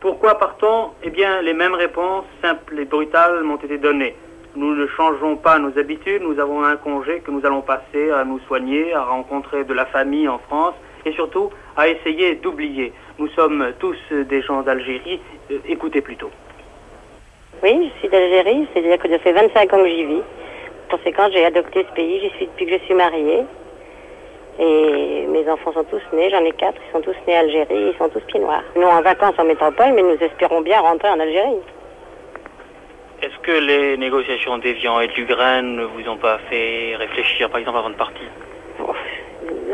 Pourquoi part-on? Eh bien, les mêmes réponses simples et brutales m'ont été données. Nous ne changeons pas nos habitudes, nous avons un congé que nous allons passer à nous soigner, à rencontrer de la famille en France et surtout à essayer d'oublier. Nous sommes tous des gens d'Algérie, Euh, écoutez plutôt. Oui, je suis d'Algérie, c'est-à-dire que ça fait 25 ans que j'y vis. Conséquent, j'ai adopté ce pays, j'y suis depuis que je suis mariée. Et mes enfants sont tous nés, j'en ai quatre, ils sont tous nés à Algérie, ils sont tous pieds noirs. Nous en vacances en métropole, mais nous espérons bien rentrer en Algérie. Est-ce que les négociations d'Evian et de Lugren ne vous ont pas fait réfléchir, par exemple, avant de partir?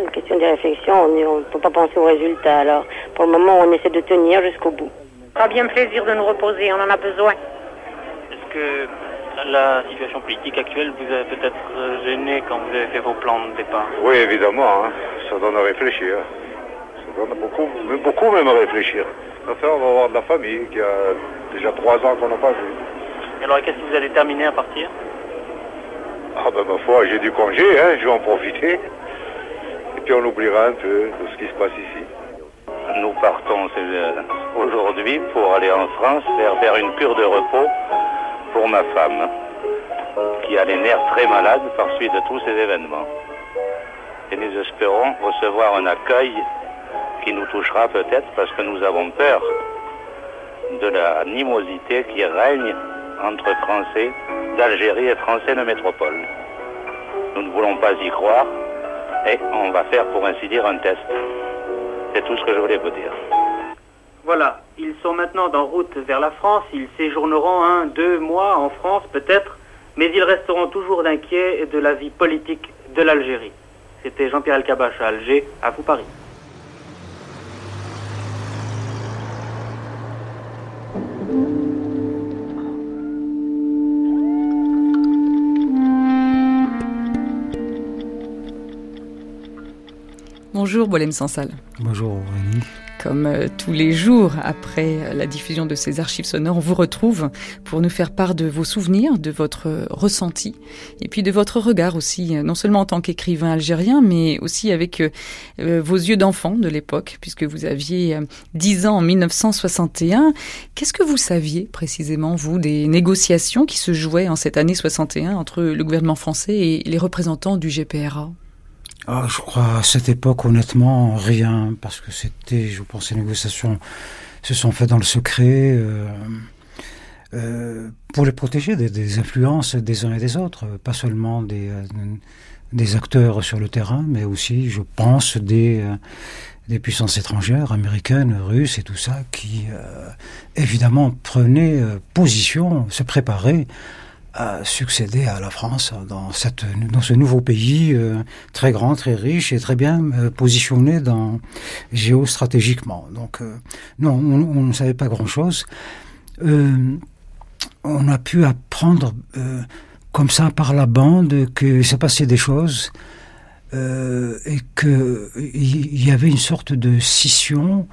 Une question de réflexion, on ne peut pas penser aux résultats. Alors, pour le moment, on essaie de tenir jusqu'au bout. Ça bien plaisir de nous reposer, on en a besoin. Est-ce que la situation politique actuelle vous a peut-être euh, gêné quand vous avez fait vos plans de départ Oui, évidemment, hein. ça donne à réfléchir. Ça donne beaucoup, beaucoup même à réfléchir. Enfin, on va avoir de la famille qui a déjà trois ans qu'on n'a pas vu. Et alors, qu'est-ce que vous allez terminer à partir? Ah ben ma foi, j'ai du congé, hein, je vais en profiter. Et puis on oubliera un peu de ce qui se passe ici. Nous partons euh, aujourd'hui pour aller en France faire, faire une cure de repos pour ma femme, qui a les nerfs très malades par suite de tous ces événements. Et nous espérons recevoir un accueil qui nous touchera peut-être parce que nous avons peur de la animosité qui règne entre Français d'Algérie et Français de métropole. Nous ne voulons pas y croire et on va faire pour ainsi dire un test. C'est tout ce que je voulais vous dire. Voilà, ils sont maintenant en route vers la France, ils séjourneront un, deux mois en France peut-être, mais ils resteront toujours inquiets de la vie politique de l'Algérie. C'était Jean-Pierre Elkabach à Alger, à vous Paris. Bonjour Bolem Sansal. Bonjour Aurélie. Comme euh, tous les jours après euh, la diffusion de ces archives sonores, on vous retrouve pour nous faire part de vos souvenirs, de votre ressenti et puis de votre regard aussi, euh, non seulement en tant qu'écrivain algérien, mais aussi avec vos yeux d'enfant de l'époque, puisque vous aviez euh, 10 ans en 1961. Qu'est-ce que vous saviez précisément, vous, des négociations qui se jouaient en cette année 61 entre le gouvernement français et les représentants du GPRA Ah, je crois à cette époque, honnêtement, rien, parce que c'était, je pense, ces négociations se sont faites dans le secret euh, euh, pour les protéger des, des influences des uns et des autres, pas seulement des, euh, des acteurs sur le terrain, mais aussi, je pense, des, euh, des puissances étrangères, américaines, russes et tout ça, qui euh, évidemment prenaient euh, position, se préparaient à succéder à la France dans, cette, dans ce nouveau pays euh, très grand, très riche et très bien euh, positionné dans, géostratégiquement. Donc, euh, non, on, ne savait pas grand-chose. On a pu apprendre comme ça par la bande qu'il s'est passé des choses et qu'il y avait une sorte de scission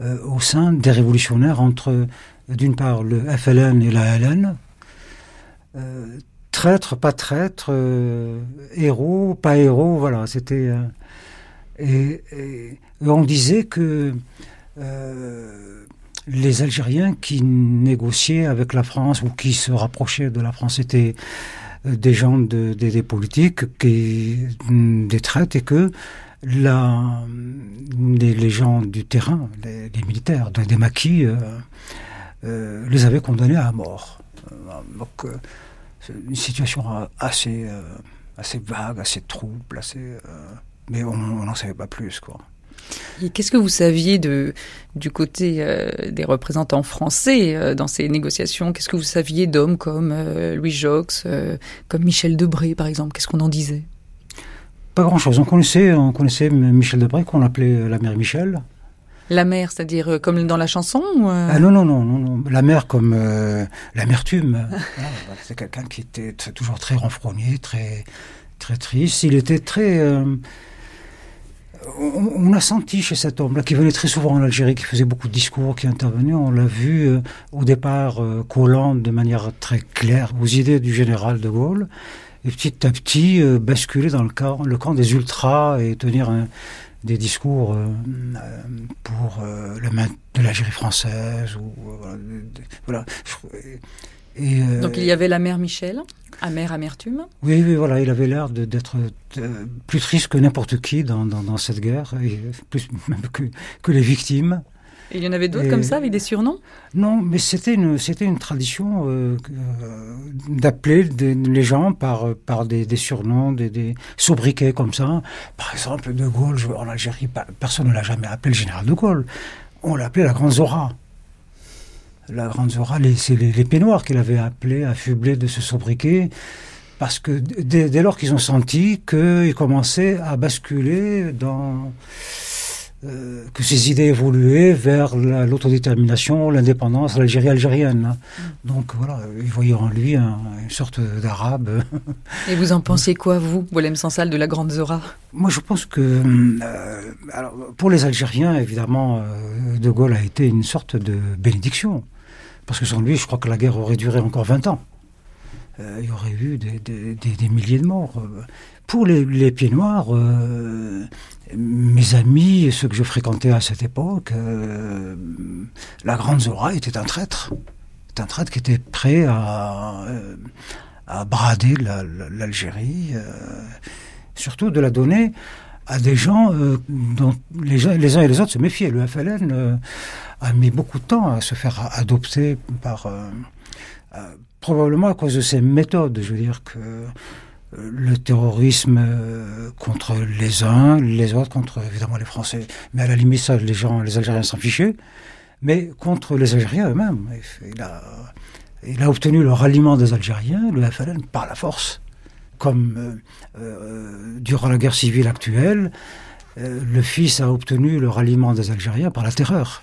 au sein des révolutionnaires entre, d'une part, le FLN et la LN, euh, traître, pas traître, euh, héros, pas héros, voilà, c'était... euh, et, on disait que les Algériens qui négociaient avec la France ou qui se rapprochaient de la France étaient des gens de, des, des politiques, qui, des traites, et que les, gens du terrain, les, militaires, des, maquis, les avaient condamnés à mort. Donc, une situation assez, euh, assez vague, assez trouble, assez, euh, mais on n'en savait pas plus, quoi. Et qu'est-ce que vous saviez de, du côté euh, des représentants français euh, dans ces négociations? Qu'est-ce que vous saviez d'hommes comme euh, Louis Jox, euh, comme Michel Debré par exemple? Qu'est-ce qu'on en disait? Pas grand-chose. On connaissait, on connaissait Michel Debré, qu'on appelait la mère Michel. La mer, c'est-à-dire euh, comme dans la chanson ou, euh, Ah non, non, non, non, non. La mère comme euh, l'amertume. Voilà, bah, c'est quelqu'un qui était toujours très renfrogné, très, très triste. Il était très. euh, on, on a senti chez cet homme-là, qui venait très souvent en Algérie, qui faisait beaucoup de discours, qui intervenait, on l'a vu au départ collant de manière très claire aux idées du général de Gaulle, et petit à petit basculer dans le camp, le camp des ultras et tenir un- des discours euh, euh, pour euh, le maintien de l'Algérie française. Ou, voilà. Et, Donc il y avait la mère Michel, amère amertume. oui, oui, voilà, il avait l'air d'être plus triste que n'importe qui dans, dans, dans cette guerre, et plus même que, que les victimes. Et il y en avait d'autres comme ça, avec des surnoms? Non, mais c'était une, c'était une tradition euh, euh, d'appeler les gens par, par des, des surnoms, des, des sobriquets comme ça. Par exemple, De Gaulle, je- en Algérie, personne ne l'a jamais appelé le général De Gaulle. On l'appelait la Grande Zora. La Grande Zora, c'est les, les peignoirs qu'il avait appelé, affublés de ce sobriquet, parce que dès, dès lors qu'ils ont senti qu'ils commençaient à basculer dans euh, que ses idées évoluaient vers la- l'autodétermination, l'indépendance, l'Algérie algérienne. hein. Donc voilà, ils voyaient en lui un- une sorte d'arabe. Et vous en pensiez quoi, vous, Boilem Sansal, de la Grande Zora? Moi, je pense que euh, alors, pour les Algériens, évidemment, euh, De Gaulle a été une sorte de bénédiction. Parce que sans lui, je crois que la guerre aurait duré encore 20 ans. Euh, il y aurait eu des, milliers de morts. Euh, Pour les, pieds noirs, euh, mes amis, ceux que je fréquentais à cette époque, la Grande Zora était un traître. Un traître qui était prêt à, brader la- la- l'Algérie, surtout de la donner à des gens dont les, uns et les autres se méfiaient. Le FLN a mis beaucoup de temps à se faire adopter par... probablement à cause de ses méthodes. Je veux dire que euh, le terrorisme euh, contre les uns, les autres contre évidemment les Français. Mais à la limite, ça, les gens, les Algériens s'en fichaient. Mais contre les Algériens eux-mêmes. Il a, obtenu le ralliement des Algériens, le FLN, par la force. Comme euh, durant la guerre civile actuelle, le fils a obtenu le ralliement des Algériens par la terreur.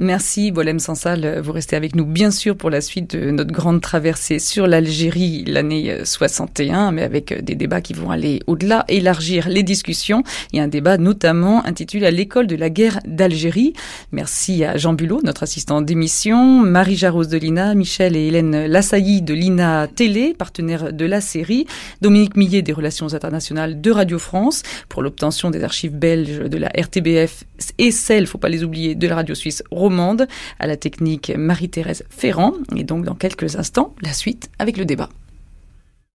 Merci Boilem Sansal, vous restez avec nous bien sûr pour la suite de notre grande traversée sur l'Algérie l'année euh, 61, mais avec euh, des débats qui vont aller au-delà, élargir les discussions. Il y a un débat notamment intitulé à l'école de la guerre d'Algérie. Merci à Jean Bulot, notre assistant d'émission, Marie Jarros de l'INA, Michel et Hélène Lassailly de l'INA Télé, partenaire de la série, Dominique Millet des relations internationales de Radio France pour l'obtention des archives belges de la RTBF et celles, faut pas les oublier, de la radio suisse romande, à la technique Marie-Thérèse Ferrand. Et donc, dans quelques instants, la suite avec le débat.